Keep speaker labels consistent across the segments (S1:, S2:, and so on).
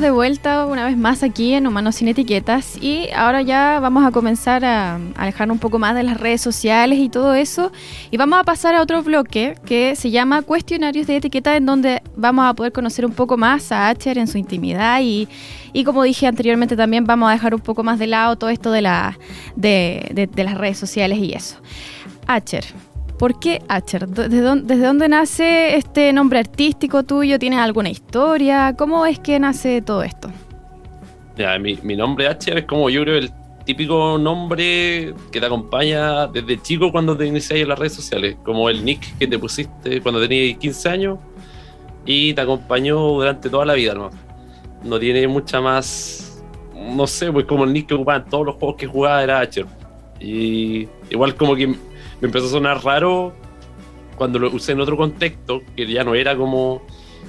S1: de vuelta una vez más aquí en Humanos sin Etiquetas y ahora ya vamos a comenzar a alejar un poco más de las redes sociales y todo eso y vamos a pasar a otro bloque que se llama Cuestionarios de Etiqueta en donde vamos a poder conocer un poco más a Acher en su intimidad y, y como dije anteriormente también vamos a dejar un poco más de lado todo esto de, la, de, de las redes sociales y eso. Acher, ¿Por qué Acher? ¿Desde dónde, nace este nombre artístico tuyo? ¿Tienes alguna historia? ¿Cómo es que nace todo esto?
S2: Ya, mi, nombre Acher es como yo creo el típico nombre que te acompaña desde chico cuando te inicias en las redes sociales, como el nick que te pusiste cuando tenías 15 años y te acompañó durante toda la vida, ¿no? No tiene mucha más, no sé, pues como el nick que ocupaba en todos los juegos que jugaba era Acher. Y igual como que me empezó a sonar raro cuando lo usé en otro contexto, que ya no era como,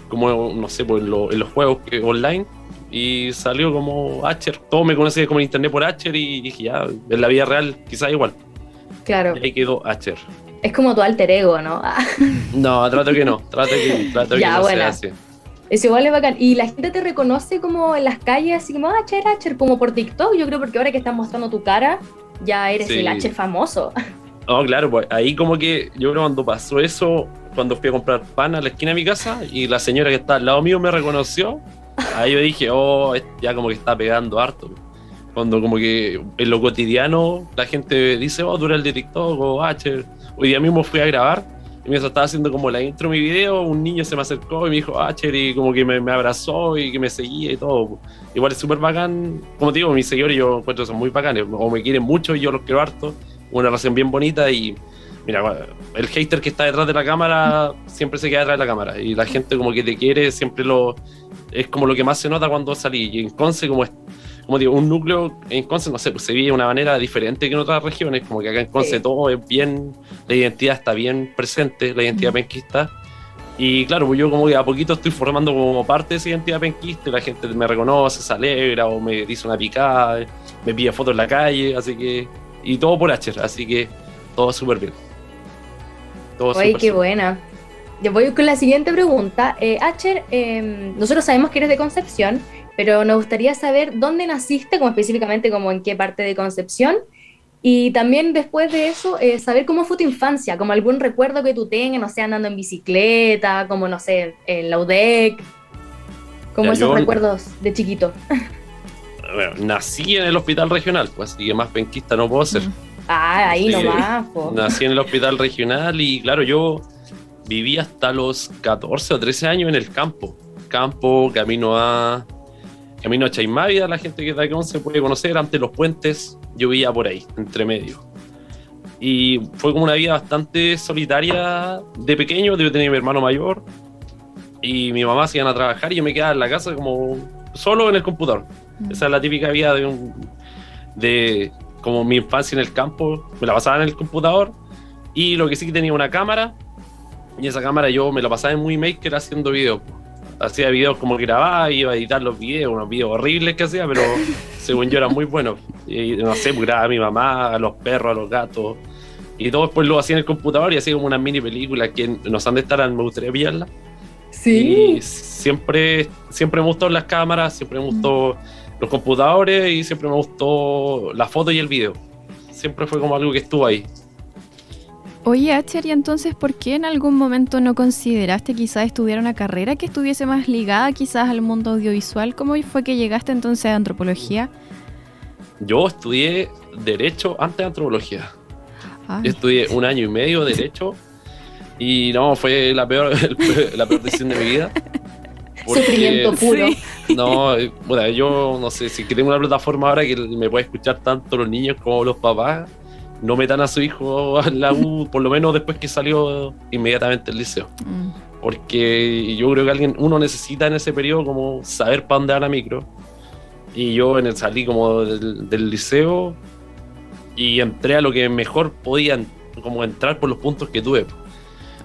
S2: como no sé, pues en, los juegos que, online, y salió como Acher. Todo me conoce como en internet por Acher y dije, ya, en la vida real quizás igual.
S3: Claro.
S2: Y ahí quedó Acher.
S3: Es como tu alter ego, ¿no?
S2: no, trato que no, trato que, trato ya, que no sea
S3: Es igual es bacán. Y la gente te reconoce como en las calles, así como Acher, Acher, como por TikTok. Yo creo porque ahora que estás mostrando tu cara, ya eres el Acher famoso.
S2: No, claro, pues ahí como que yo creo cuando pasó eso, cuando fui a comprar pan a la esquina de mi casa y la señora que está al lado mío me reconoció, ahí yo dije, oh, ya como que está pegando harto. Cuando como que en lo cotidiano la gente dice, oh, eres el de TikTok o H. Hoy día mismo fui a grabar y mientras estaba haciendo como la intro de mi video, un niño se me acercó y me dijo, H, y como que me, abrazó y que me seguía y todo. Igual es súper bacán, como te digo, mis seguidores yo encuentro son muy bacanes, o me quieren mucho y yo los quiero harto una relación bien bonita y mira, el hater que está detrás de la cámara siempre se queda detrás de la cámara y la gente como que te quiere siempre lo es como lo que más se nota cuando salí y en Conce como es como digo, un núcleo en Conce, no sé, pues se vive de una manera diferente que en otras regiones, como que acá en Conce todo es bien, la identidad está bien presente, la identidad penquista. Y claro, pues yo como que a poquito estoy formando como parte de esa identidad penquista y la gente me reconoce, se alegra o me dice una picada, me pide fotos en la calle, así que y todo por Acher, así que todo súper bien.
S3: Todo Oye, qué buena. Yo voy con la siguiente pregunta. Eh, Acher, em, nosotros sabemos que eres de Concepción, pero nos gustaría saber dónde naciste, como específicamente como en qué parte de Concepción, y también después de eso, eh, saber cómo fue tu infancia, como algún recuerdo que tú tengas, no sé, andando en bicicleta, como, no sé, en la UDEC, como esos recuerdos de chiquito.
S2: bueno, nací en el hospital regional, pues así que más penquista no puedo ser.
S3: Ah, ahí nomás.
S2: Nací en el hospital regional y claro, yo viví hasta los 14 o 13 años en el campo. Campo, camino a camino a Chaimávida, la gente que está aquí se puede conocer, ante los puentes, yo vivía por ahí, entre medio. Y fue como una vida bastante solitaria de pequeño, yo tenía mi hermano mayor y mi mamá se iban a trabajar y yo me quedaba en la casa como solo en el computador. Esa es la típica vida de un. de como mi infancia en el campo. Me la pasaba en el computador. Y lo que sí que tenía una cámara. Y esa cámara yo me la pasaba en Movie Maker haciendo videos. Hacía videos como grababa, iba a editar los videos, unos videos horribles que hacía, pero según yo era muy bueno. Y no sé, pues grababa a mi mamá, a los perros, a los gatos. Y todo después lo hacía en el computador y hacía como una mini película que no sé dónde estarán, me gustaría pillarla.
S3: Sí.
S2: Y siempre, siempre me gustó las cámaras, siempre me gustó los computadores y siempre me gustó la foto y el video. Siempre fue como algo que estuvo ahí.
S1: Oye, Acher, ¿y entonces por qué en algún momento no consideraste quizás estudiar una carrera que estuviese más ligada quizás al mundo audiovisual? ¿Cómo fue que llegaste entonces a antropología?
S2: Yo estudié Derecho antes de Antropología. estudié un año y medio de Derecho y no, fue la peor, la peor decisión de mi vida.
S3: Sufrimiento puro.
S2: No, bueno, yo no sé, si tengo una plataforma ahora que me puede escuchar tanto los niños como los papás, no metan a su hijo a la U, por lo menos después que salió inmediatamente el liceo. Mm. Porque yo creo que alguien, uno necesita en ese periodo como saber para dónde va la micro. Y yo en el, salí como del, del, liceo y entré a lo que mejor podía como entrar por los puntos que tuve.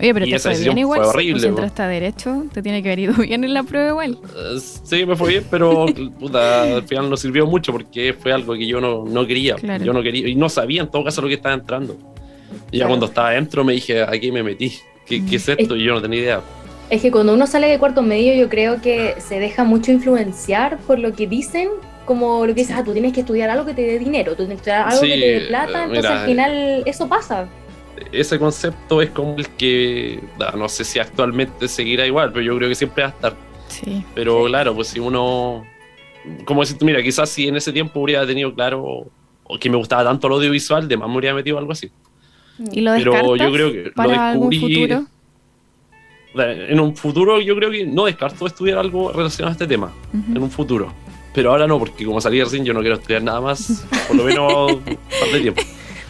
S1: Oye, pero te fue bien igual. Fue horrible, si entraste a derecho, te tiene que haber ido bien en la prueba igual.
S2: Uh, sí, me fue bien, pero puta, al final no sirvió mucho porque fue algo que yo no, no quería. Yo no quería, y no sabía en todo caso lo que estaba entrando. Y ya cuando estaba adentro me dije, aquí me metí. ¿Qué, qué es esto? y yo no tenía idea.
S3: Es que cuando uno sale de cuarto medio, yo creo que se deja mucho influenciar por lo que dicen, como lo que dices, ah, tú tienes que estudiar algo que te dé dinero, tú tienes que estudiar algo que te dé plata, entonces al final eso pasa.
S2: Ese concepto es como el que, no sé si actualmente seguirá igual, pero yo creo que siempre va a estar. Sí. Pero claro, pues si uno, como decir, mira, quizás si en ese tiempo hubiera tenido claro o que me gustaba tanto el audiovisual, de más me hubiera metido algo así.
S1: ¿Y lo Pero yo creo que para lo descubrí. Algún futuro?
S2: En un futuro yo creo que no descarto estudiar algo relacionado a este tema, en un futuro. Pero ahora no, porque como salí recién yo no quiero estudiar nada más, por lo menos un par de tiempo.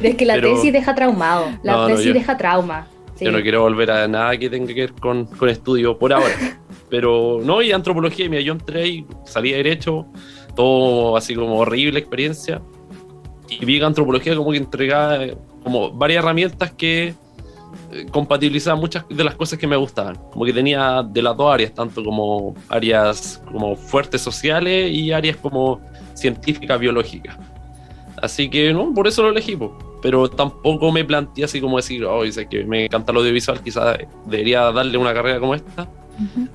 S3: Pero es que la tesis deja traumado, la tesis deja trauma.
S2: Yo no quiero volver a nada que tenga que ver con, con estudio por ahora. Pero no, y antropología, mira, yo entré y salí derecho, todo así como horrible experiencia. Y vi que antropología como que entregaba como varias herramientas que eh, compatibilizaban muchas de las cosas que me gustaban. Como que tenía de las dos áreas, tanto como áreas como fuertes sociales y áreas como científicas, biológicas. Así que no, por eso lo elegí. Pero tampoco me planteé así como decir, oh, dice que me encanta lo audiovisual, quizás debería darle una carrera como esta.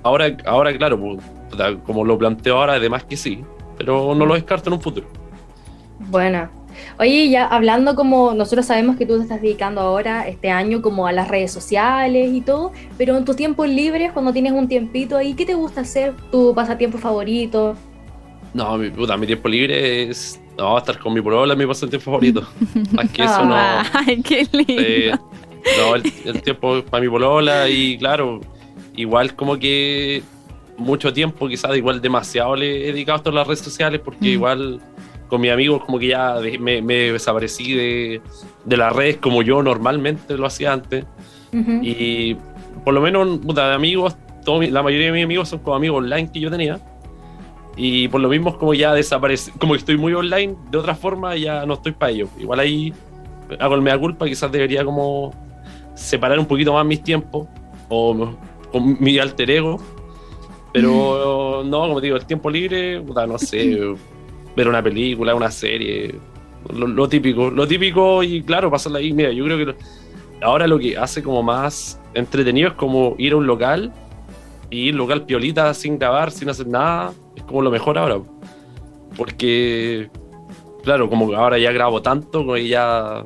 S2: ahora, ahora, claro, como lo planteo ahora, además que sí, pero no lo descarto en un futuro.
S3: Bueno, Oye, ya hablando como nosotros sabemos que tú te estás dedicando ahora, este año, como a las redes sociales y todo, pero en tus tiempos libres, cuando tienes un tiempito ahí, ¿qué te gusta hacer? ¿Tu pasatiempo favorito?
S2: No, mi, puta, mi tiempo libre es no, estar con mi polola es mi pasatiempo favorito. Más que eso no.
S1: Ay, qué lindo.
S2: no, el, tiempo para mi polola y claro, igual como que mucho tiempo, quizás igual demasiado le he dedicado a todas las redes sociales porque mm. igual con mis amigos como que ya me, desaparecí de, de, las redes como yo normalmente lo hacía antes. Y por lo menos, de amigos, la mayoría de mis amigos son como amigos online que yo tenía. Y por lo mismo como ya desaparecí, como que estoy muy online, de otra forma ya no estoy para ello. Igual ahí hago el mea culpa, quizás debería como separar un poquito más mis tiempos o con mi alter ego. Pero no, como digo, el tiempo libre, no sé ver una película, una serie, lo, típico, lo típico y claro, pasarla ahí. Mira, yo creo que ahora lo que hace como más entretenido es como ir a un local y local piolita sin grabar, sin hacer nada, es como lo mejor ahora. Porque, claro, como ahora ya grabo tanto, como ya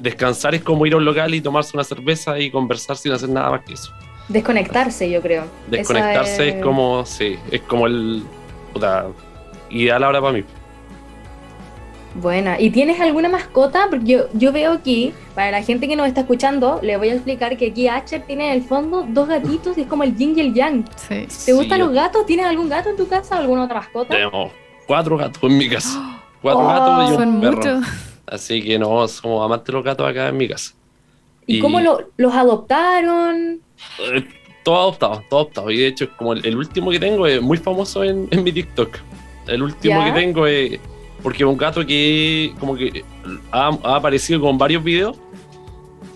S2: descansar es como ir a un local y tomarse una cerveza y conversar sin hacer nada más que eso.
S3: Desconectarse, yo creo.
S2: Desconectarse es... como, sí, es como el ideal ahora para mí.
S3: Buena, ¿y tienes alguna mascota? Porque yo, yo veo aquí, para la gente que nos está escuchando, le voy a explicar que aquí Asher tiene en el fondo dos gatitos y es como el yin y el yang. Sí. ¿Te gustan los gatos? ¿Tienes algún gato en tu casa o alguna otra mascota?
S2: Tenemos cuatro gatos en mi casa. Cuatro gatos y un perro. Así que no, somos amantes de los gatos acá en mi casa.
S3: ¿Y, cómo los adoptaron?
S2: Eh, todo adoptado, todo adoptado. Y de hecho, como el, último que tengo es muy famoso en, en mi TikTok. El último que tengo es. Porque es un gato que como que ha, aparecido con varios videos.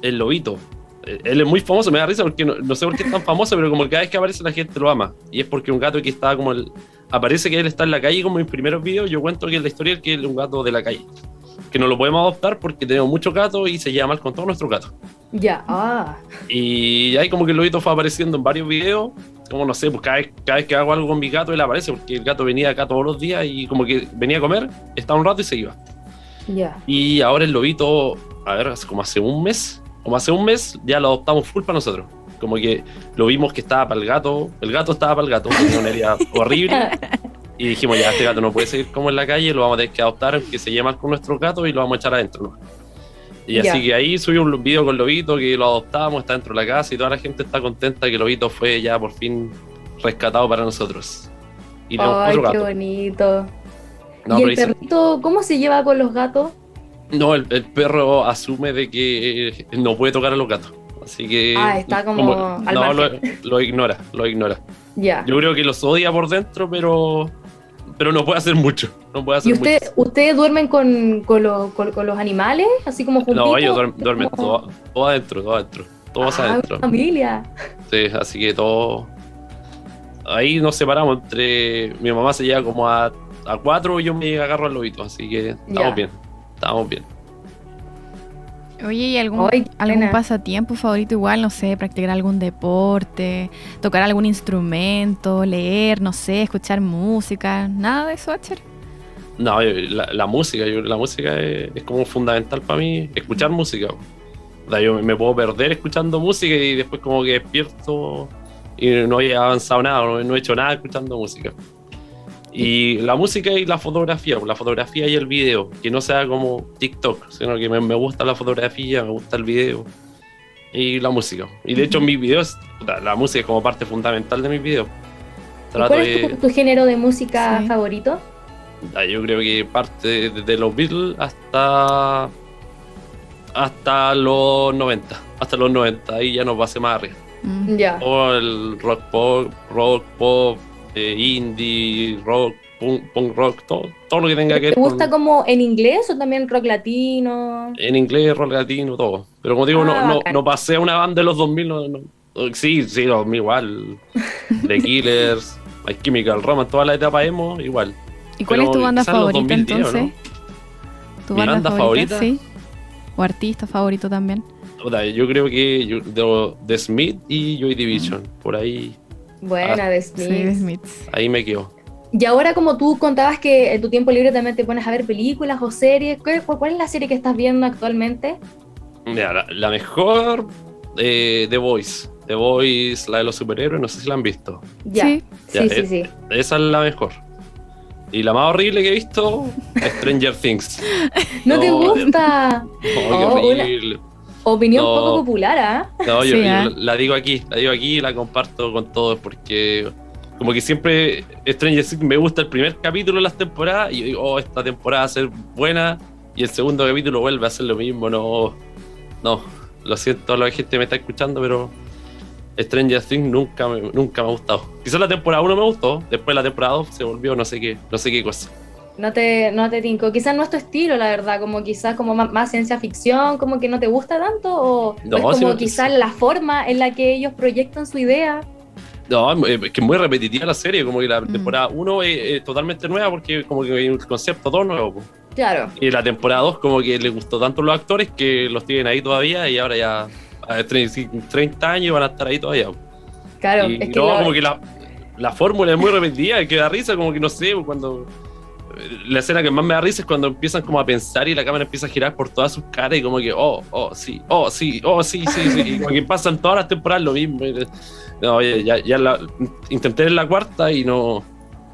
S2: El lobito. Él es muy famoso, me da risa porque no, sé por qué es tan famoso, pero como cada vez que aparece la gente lo ama. Y es porque un gato que está como el. Aparece que él está en la calle como en mis primeros videos. Yo cuento que es la historia que es un gato de la calle que no lo podemos adoptar porque tenemos muchos gatos y se lleva mal con todos nuestros gatos.
S3: Ya, ah.
S2: Y ahí como que el lobito fue apareciendo en varios videos, como no sé, pues cada vez, cada vez que hago algo con mi gato él aparece porque el gato venía acá todos los días y como que venía a comer, estaba un rato y se iba. Y ahora el lobito, a ver, como hace un mes, como hace un mes ya lo adoptamos full para nosotros. Como que lo vimos que estaba para el gato, el gato estaba para el gato, tenía una herida horrible. Y dijimos, ya, este gato no puede seguir como en la calle, lo vamos a tener que adoptar, que se lleve con nuestro gato y lo vamos a echar adentro. Y así que ahí subí un video con Lobito que lo adoptamos, está dentro de la casa y toda la gente está contenta que Lobito fue ya por fin rescatado para nosotros.
S3: Y Ay, qué bonito. ¿Y el perrito cómo se lleva con los gatos?
S2: No, el, perro asume de que no puede tocar a los gatos. Así que.
S3: Ah, está como.
S2: no, lo, ignora, lo ignora.
S3: Ya.
S2: Yo creo que los odia por dentro, pero pero no puede hacer mucho. No puede hacer
S3: ¿Y usted, ustedes duermen con, con, los animales? Así como juntitos?
S2: No, ellos duermen, todo, adentro, todo adentro. Todos ah, adentro.
S3: familia.
S2: Sí, así que todo. Ahí nos separamos entre. Mi mamá se lleva como a, a cuatro y yo me agarro al lobito, así que estamos bien. Estamos bien.
S1: Oye, ¿y algún, algún pasatiempo favorito igual? No sé, practicar algún deporte, tocar algún instrumento, leer, no sé, escuchar música, nada de eso, Acher.
S2: No, la, música, la música es, como fundamental para mí, escuchar mm. música. yo me puedo perder escuchando música y después como que despierto y no he avanzado nada, no he hecho nada escuchando música. Y la música y la fotografía, la fotografía y el video, que no sea como TikTok, sino que me, gusta la fotografía, me gusta el video y la música. Y de hecho en mis videos, la, música es como parte fundamental de mis videos.
S3: ¿Cuál es tu, género de música favorito?
S2: Yo creo que parte desde los Beatles hasta hasta los 90, hasta los 90, ahí ya no pase más arriba.
S3: Mm. Ya.
S2: O el rock pop, rock pop, indie, rock, punk, rock, todo, todo lo que tenga que ver.
S3: ¿Te gusta como en inglés o también rock latino?
S2: En inglés, rock latino, todo. Pero como digo, no, ah, no, no, pasé a una banda de los 2000, no, no. sí, sí, los igual. The Killers, My Chemical Romance, toda la etapa emo, igual.
S1: ¿Y cuál es tu banda favorita entonces?
S2: ¿Tu banda, favorita? Sí.
S1: ¿O artista favorito también?
S2: Yo creo que yo, de, The Smith y Joy Division, por ahí
S3: Buena, ah, de Smith.
S2: Ahí me quedo.
S3: Y ahora como tú contabas que en tu tiempo libre también te pones a ver películas o series, ¿cuál, es la serie que estás viendo actualmente?
S2: Mira, la, mejor, eh, The Voice. The Voice, la de los superhéroes, no sé si la han visto.
S3: Ya, sí, sí, sí,
S2: Esa es la mejor. Y la más horrible que he visto, Stranger Things.
S3: ¿No, te gusta?
S2: No, oh, horrible.
S3: Opinión poco popular, ¿ah?
S2: No, yo, ¿ah? la digo aquí, la digo aquí y la comparto con todos porque como que siempre Stranger Things me gusta el primer capítulo de las temporadas y yo digo, oh, esta temporada va a ser buena y el segundo capítulo vuelve a ser lo mismo, no, no, lo siento, la gente me está escuchando, pero Stranger Things nunca me, nunca me ha gustado. Quizás la temporada 1 me gustó, después la temporada 2 se volvió no sé qué, no sé qué cosa
S3: no te, no te tinco. Quizás no es tu estilo, la verdad, como quizás como más, ciencia ficción, como que no te gusta tanto, o, es como quizás la forma en la que ellos proyectan su idea.
S2: No, es que es muy repetitiva la serie, como que la mm. temporada 1 es, totalmente nueva porque como que hay un concepto todo nuevo.
S3: Claro.
S2: Y la temporada 2 como que le gustó tanto los actores que los tienen ahí todavía y ahora ya a 30 años van a estar ahí todavía.
S3: Claro, es
S2: que no, como que la, la fórmula es muy repetitiva, que da risa, como que no sé, cuando la escena que más me da risa es cuando empiezan como a pensar y la cámara empieza a girar por todas sus caras y como que, oh, oh, sí, oh, sí, oh, sí, sí, sí. y como que pasan todas las temporadas lo mismo. No, ya, ya la, intenté en la cuarta y no.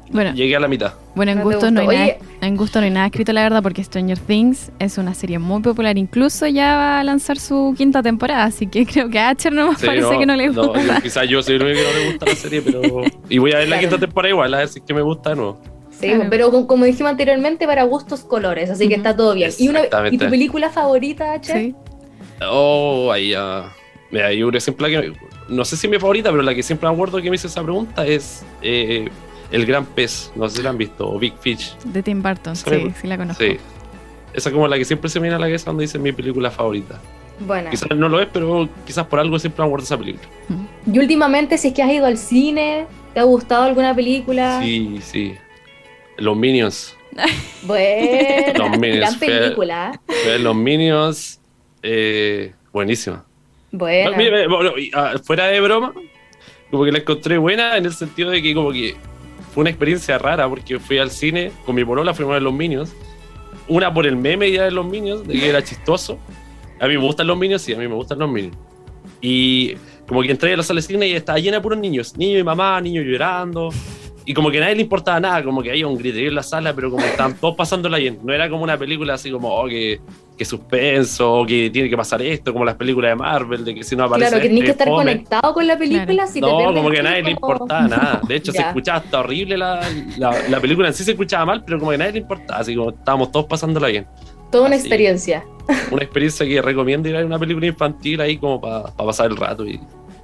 S2: Bueno, llegué a la mitad.
S1: Bueno, en gusto, no hay nada, en gusto no hay nada escrito, la verdad, porque Stranger Things es una serie muy popular. Incluso ya va a lanzar su quinta temporada, así que creo que a Acher no me parece que no le gusta.
S2: No, quizás yo soy el único que no le gusta la serie, pero. Y voy a ver la quinta temporada igual, a ver si es que me gusta de nuevo
S3: pero como dijimos anteriormente, para gustos colores, así que está todo bien. ¿Y, una, ¿Y tu película favorita, Che? Sí.
S2: Oh, ahí ya. Mira, yo siempre que. No sé si es mi favorita, pero la que siempre me acuerdo que me hizo esa pregunta es eh, El Gran Pez. No sé si la han visto, o Big Fish.
S1: De Tim Burton, sí, sí la conozco. Sí.
S2: Esa es como la que siempre se me viene a la cabeza cuando dice mi película favorita.
S3: Bueno.
S2: Quizás no lo es, pero quizás por algo siempre me acuerdo esa película.
S3: Y últimamente, si es que has ido al cine, ¿te ha gustado alguna película?
S2: Sí, sí. Los Minions.
S3: Bueno, los Minions. gran película.
S2: los Minions, eh, buenísima.
S3: Bueno.
S2: Ah, fuera de broma, como que la encontré buena en el sentido de que como que fue una experiencia rara porque fui al cine con mi polola, fuimos a ver los Minions. Una por el meme ya de los Minions, de que era chistoso. A mí me gustan los Minions, sí, a mí me gustan los Minions. Y como que entré a la sala de cine y estaba llena de puros niños. Niños y mamá, niños llorando y como que a nadie le importaba nada, como que había un griterío en la sala, pero como estaban todos pasándola bien. No era como una película así como, oh, que, que suspenso, que tiene que pasar esto, como las películas de Marvel, de que si no aparece.
S3: Claro, que tienes que estar conectado con la película si
S2: no, como que a nadie le importaba nada. De hecho, se escuchaba hasta horrible la, la, película en sí se escuchaba mal, pero como que a nadie le importaba, así como estábamos todos pasándola bien.
S3: Toda una experiencia.
S2: Una experiencia que recomiendo ir a una película infantil ahí como para pasar el rato y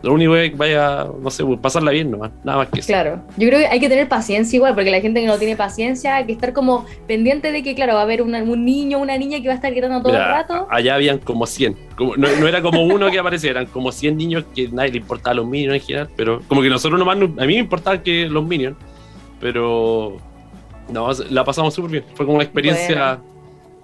S2: lo único es que vaya, no sé, pues, pasarla bien nomás, nada más que eso.
S3: Claro, yo creo que hay que tener paciencia igual, porque la gente que no tiene paciencia, hay que estar como pendiente de que, claro, va a haber un niño, una niña que va a estar gritando todo el rato.
S2: Allá habían como 100, como, no, era como uno que aparecía, eran como 100 niños que nadie le importaba a los minions en general, pero como que nosotros nomás, a mí me importaba que los minions, pero no, la pasamos súper bien, fue como una experiencia,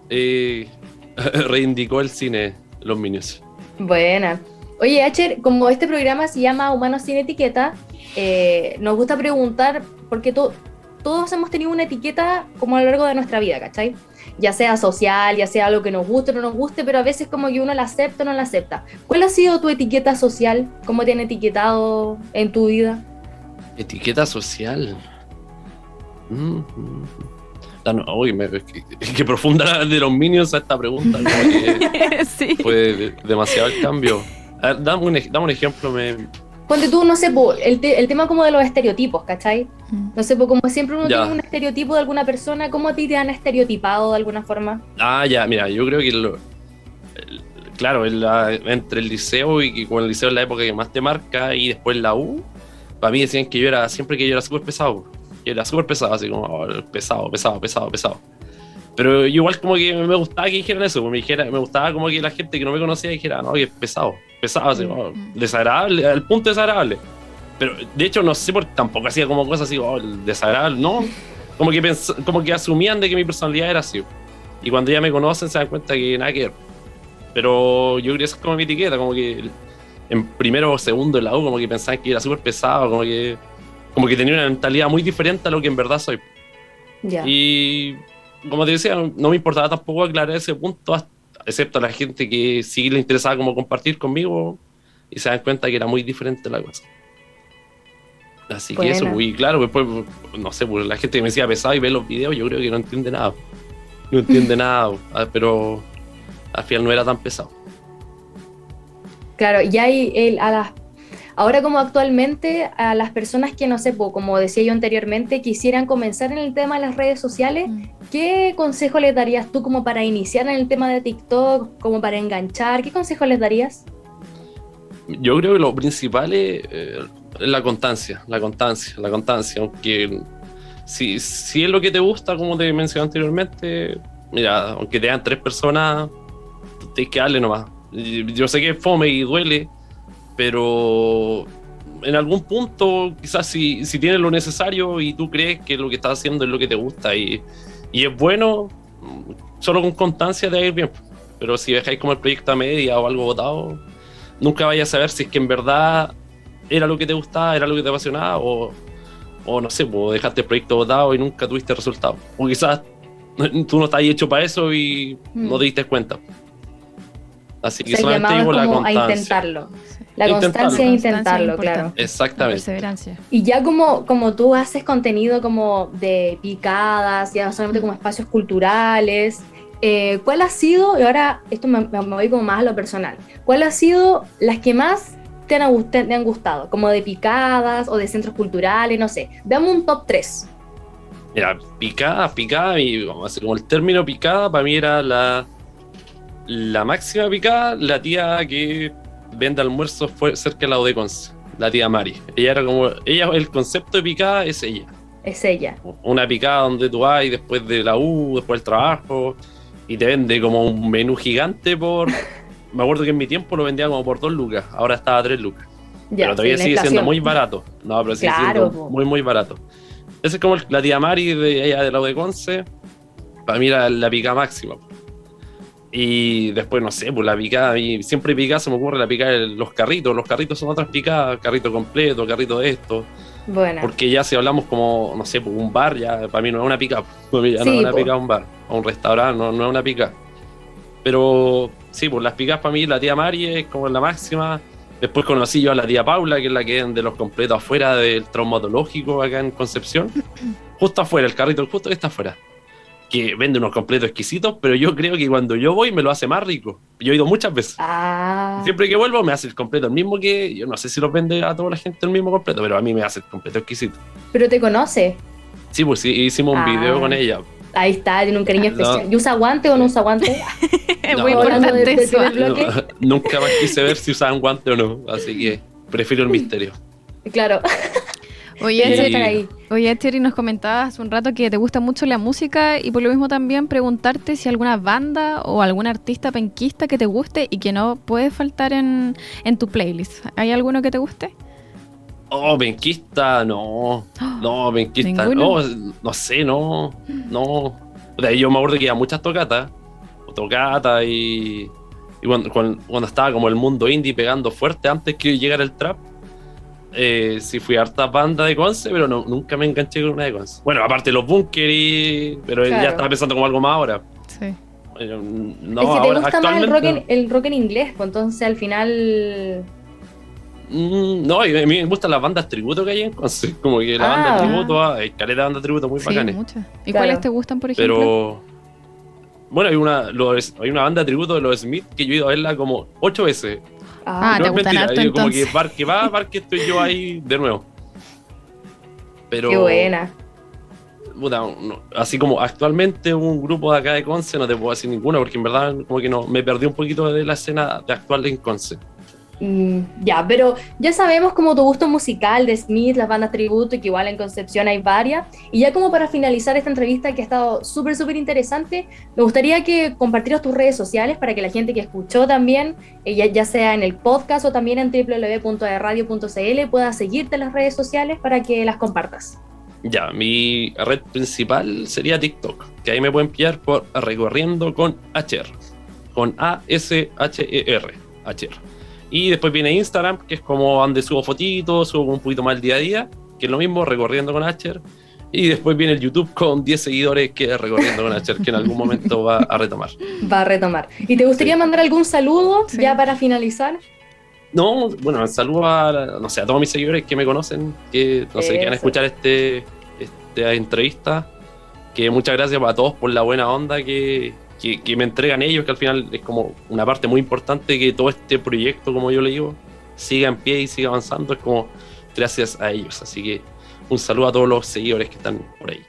S2: eh, reindicó el cine los Minions.
S3: Buena. Oye, Acher, como este programa se llama Humanos sin etiqueta, eh, nos gusta preguntar, porque todos hemos tenido una etiqueta como a lo largo de nuestra vida, ¿cachai? Ya sea social, ya sea algo que nos guste o no nos guste, pero a veces como que uno la acepta o no la acepta. ¿Cuál ha sido tu etiqueta social? ¿Cómo te han etiquetado en tu vida?
S2: Etiqueta social. Mm, mm. uy, qué, profunda de los Minions a esta pregunta. sí. Fue demasiado el cambio dame, un, un ejemplo. Me...
S3: Ponte tú, no sé, el, el, tema como de los estereotipos, ¿cachai? Mm. No sé, como siempre uno tiene un estereotipo de alguna persona, ¿cómo a ti te han estereotipado de alguna forma?
S2: Ah, ya, mira, yo creo que lo, claro, entre el liceo y, con el liceo es la época que más te marca y después la U, para mí decían que yo era, siempre que yo era súper pesado, yo era súper pesado, así como oh, pesado, pesado, pesado, pesado. Pero igual como que me gustaba que dijeran eso, me, dijera, me gustaba como que la gente que no me conocía dijera, no, que es pesado, pesado, así, oh, desagradable, al punto desagradable. Pero de hecho no sé por tampoco hacía como cosas así, oh, desagradable, no. Como que, como que asumían de que mi personalidad era así. Y cuando ya me conocen se dan cuenta que nada que ver. Pero yo creo que es como mi etiqueta, como que en primero o segundo en la U, como que pensaban que era súper pesado, como que, como que tenía una mentalidad muy diferente a lo que en verdad soy. Y como te decía, no me importaba tampoco aclarar ese punto, excepto a la gente que sí le interesaba como compartir conmigo y se dan cuenta que era muy diferente la cosa. Así que eso, muy claro, después, no sé, pues la gente que me decía pesado y ve los videos, yo creo que no entiende nada. No entiende nada, ah, pero al final no era tan pesado.
S3: Claro, y hay el, a las Ahora como actualmente a las personas que, no sé, como decía yo anteriormente, quisieran comenzar en el tema de las redes sociales, mm. ¿qué consejo les darías tú como para iniciar en el tema de TikTok, como para enganchar? ¿Qué consejo les darías?
S2: Yo creo que lo principal es eh, la constancia, la constancia, la constancia, aunque si, si es lo que te gusta, como te mencioné anteriormente, mira, aunque te dan tres personas, tienes que darle nomás. Yo sé que es fome y duele, pero en algún punto, quizás si, si tienes lo necesario y tú crees que lo que estás haciendo es lo que te gusta y, y es bueno, solo con constancia te va a ir bien. Pero si dejáis como el proyecto a media o algo votado, nunca vayas a saber si es que en verdad era lo que te gustaba, era lo que te apasionaba o, o no sé, pues dejaste el proyecto votado y nunca tuviste resultado. O quizás tú no estás hecho para eso y no mm. te diste cuenta. Así que solamente digo la constancia.
S3: A intentarlo. La constancia es intentarlo, claro.
S2: Exactamente.
S1: perseverancia.
S3: Y ya como, como tú haces contenido como de picadas, ya solamente como espacios culturales, eh, ¿cuál ha sido, y ahora esto me, voy como más a lo personal, ¿cuál ha sido las que más te han, te han gustado? Como de picadas o de centros culturales, no sé. Dame un top 3.
S2: Mira, picada, picada, y como el término picada para mí era la, la máxima picada, la tía que vende almuerzos fue cerca de la Odeconce, la tía Mari. Ella era como, ella, el concepto de picada es ella.
S3: Es ella.
S2: Una picada donde tú vas y después de la U, después del trabajo, y te vende como un menú gigante por... me acuerdo que en mi tiempo lo vendía como por dos lucas, ahora estaba a tres lucas. pero todavía sigue siendo muy barato. No, pero sigue siendo muy, muy barato. Esa es como la tía Mari de ella de la Odeconce. Para mí era la picada máxima. Y después, no sé, pues la picada, y siempre picada se me ocurre la picada de los carritos. Los carritos son otras picadas, carrito completo, carrito de esto. Bueno. Porque ya si hablamos como, no sé, pues un bar, ya para mí no es una pica. no es una pica un bar. O un restaurante, no, no es una pica. Pero sí, pues las picas para mí, la tía Mari es como la máxima. Después conocí yo a la tía Paula, que es la que es de los completos afuera del traumatológico acá en Concepción. Justo afuera, el carrito justo está afuera que vende unos completos exquisitos, pero yo creo que cuando yo voy me lo hace más rico. Yo he ido muchas veces. Ah. Siempre que vuelvo me hace el completo el mismo que, yo no sé si lo vende a toda la gente el mismo completo, pero a mí me hace el completo exquisito.
S3: ¿Pero te conoce?
S2: Sí, pues sí, hicimos un video con ah. ella.
S3: Ahí está, tiene un cariño especial. ¿Y usa guante o no usa guante?
S1: es muy importante eso.
S2: nunca más quise ver si usaban guante o no, así que prefiero el misterio.
S3: Claro.
S1: Oye, oye, Thierry, nos comentabas hace un rato que te gusta mucho la música y por lo mismo también preguntarte si alguna banda o algún artista penquista que te guste y que no puede faltar en, tu playlist. ¿Hay alguno que te guste?
S2: Oh, penquista, no. No, penquista, no, no sé, no. No. O sea, yo me acuerdo que iba muchas tocatas. Tocatas y Y cuando, cuando, estaba como el mundo indie pegando fuerte antes que llegara el trap, eh, sí fui harta banda de Conce, pero no, nunca me enganché con una de Conce. Bueno, aparte de los bunkers, pero ya estaba pensando como algo más ahora. Sí.
S3: no, es que te gusta más el rock, en, el rock en inglés, pues entonces al final...
S2: Mm, no, a mí me gustan las bandas tributo que hay en Conce. Como que la banda ah. tributo, hay caleta de banda tributo muy sí, Muchas.
S1: ¿Y cuáles te gustan, por ejemplo? Pero
S2: bueno, hay una, hay una banda de tributo de los Smith que yo he ido a verla como ocho veces.
S1: Ah, no, te gustan mentira, harto,
S2: como que bar que va, bar que estoy yo ahí de nuevo. Pero,
S3: Qué buena.
S2: Puta, así como actualmente un grupo de acá de Conce, no te puedo decir ninguno, porque en verdad como que no, me perdí un poquito de la escena de actual en Conce.
S3: Mm, ya, pero ya sabemos como tu gusto musical de Smith, las bandas tributo, que igual en Concepción hay varias. Y ya como para finalizar esta entrevista que ha estado súper, súper interesante, me gustaría que compartieras tus redes sociales para que la gente que escuchó también, eh, ya, sea en el podcast o también en www.radio.cl, pueda seguirte en las redes sociales para que las compartas.
S2: Ya, mi red principal sería TikTok, que ahí me pueden pillar por recorriendo con HR, con A-S-H-E-R, HR. Y después viene Instagram, que es como donde subo fotitos, subo un poquito más el día a día, que es lo mismo, recorriendo con Asher. Y después viene el YouTube con 10 seguidores que es recorriendo con Asher, que en algún momento va a retomar.
S3: Va a retomar. ¿Y te gustaría mandar algún saludo ya para finalizar?
S2: No, bueno, saludo a, no sé, a todos mis seguidores que me conocen, que no sé, que van a escuchar este, esta entrevista. Que muchas gracias a todos por la buena onda que, que, me entregan ellos, que al final es como una parte muy importante que todo este proyecto, como yo le digo, siga en pie y siga avanzando, es como gracias a ellos. Así que un saludo a todos los seguidores que están por ahí.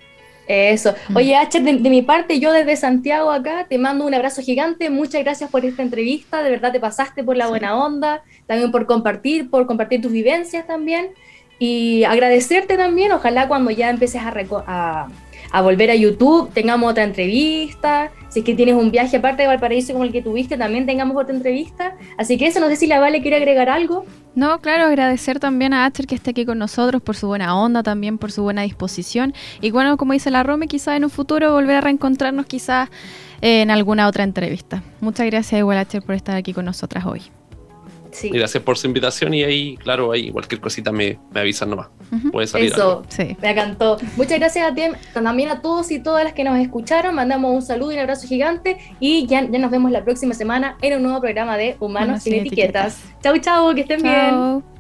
S3: Eso. Mm. Oye, H, de, mi parte, yo desde Santiago acá te mando un abrazo gigante. Muchas gracias por esta entrevista. De verdad te pasaste por la buena onda, también por compartir, por compartir tus vivencias también. Y agradecerte también. Ojalá cuando ya empieces a, a, a volver a YouTube, tengamos otra entrevista. Si es que tienes un viaje aparte de Valparaíso como el que tuviste, también tengamos otra entrevista. Así que eso, no sé si la Vale quiere agregar algo.
S1: No, claro, agradecer también a Acher que esté aquí con nosotros por su buena onda, también por su buena disposición. Y bueno, como dice la Rome, quizás en un futuro volver a reencontrarnos quizás en alguna otra entrevista. Muchas gracias igual Acher por estar aquí con nosotras hoy.
S2: Gracias por su invitación y ahí, claro, ahí cualquier cosita me, me avisan nomás. Puede salir.
S3: Eso, sí. me encantó. Muchas gracias a ti, también a todos y todas las que nos escucharon. Mandamos un saludo y un abrazo gigante y ya, ya nos vemos la próxima semana en un nuevo programa de Humanos sin, etiquetas. Chau, chau, que estén bien.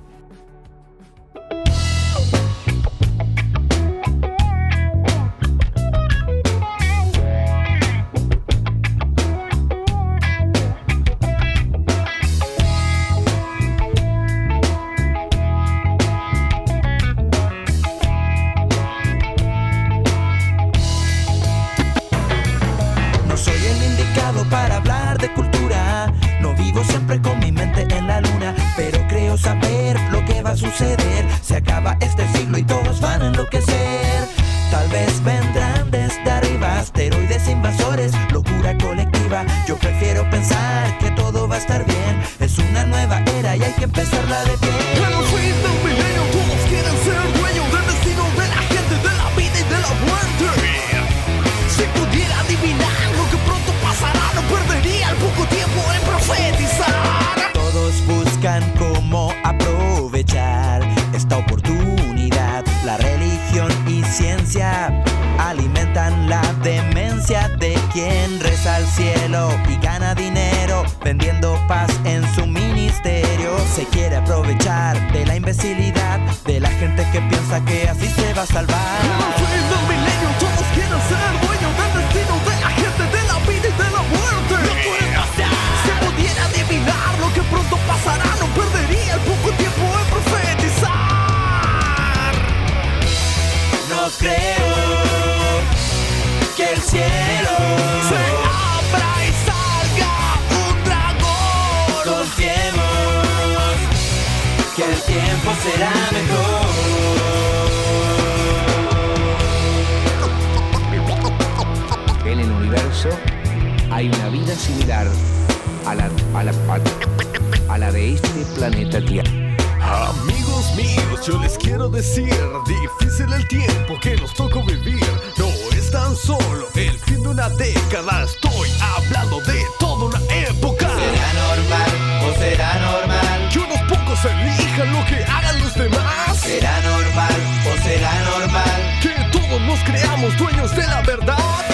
S4: Va a estar bien. Es una nueva era y hay que empezarla de pie. En los fin del milenio todos quieren ser dueños del destino de la gente, de la vida y de la muerte. Si pudiera adivinar lo que pronto pasará, no perdería el poco tiempo en profetizar. Todos buscan cómo esta oportunidad. La religión y ciencia alimentan la demencia de quien reza al cielo y gana dinero vendiendo paz en su ministerio. Se quiere aprovechar de la imbecilidad de la gente que piensa que así se va a salvar. En milenio todos quieren ser dueños del destino de
S5: similar a la, a la, a la de este planeta Tierra.
S4: Amigos míos, yo les quiero decir, difícil el tiempo que nos tocó vivir. No es tan solo el fin de una década, estoy hablando de toda una época. o será normal?
S6: Que unos pocos elijan lo que hagan los demás.
S4: ¿Será normal o será normal?
S6: Que todos nos creamos dueños de la verdad.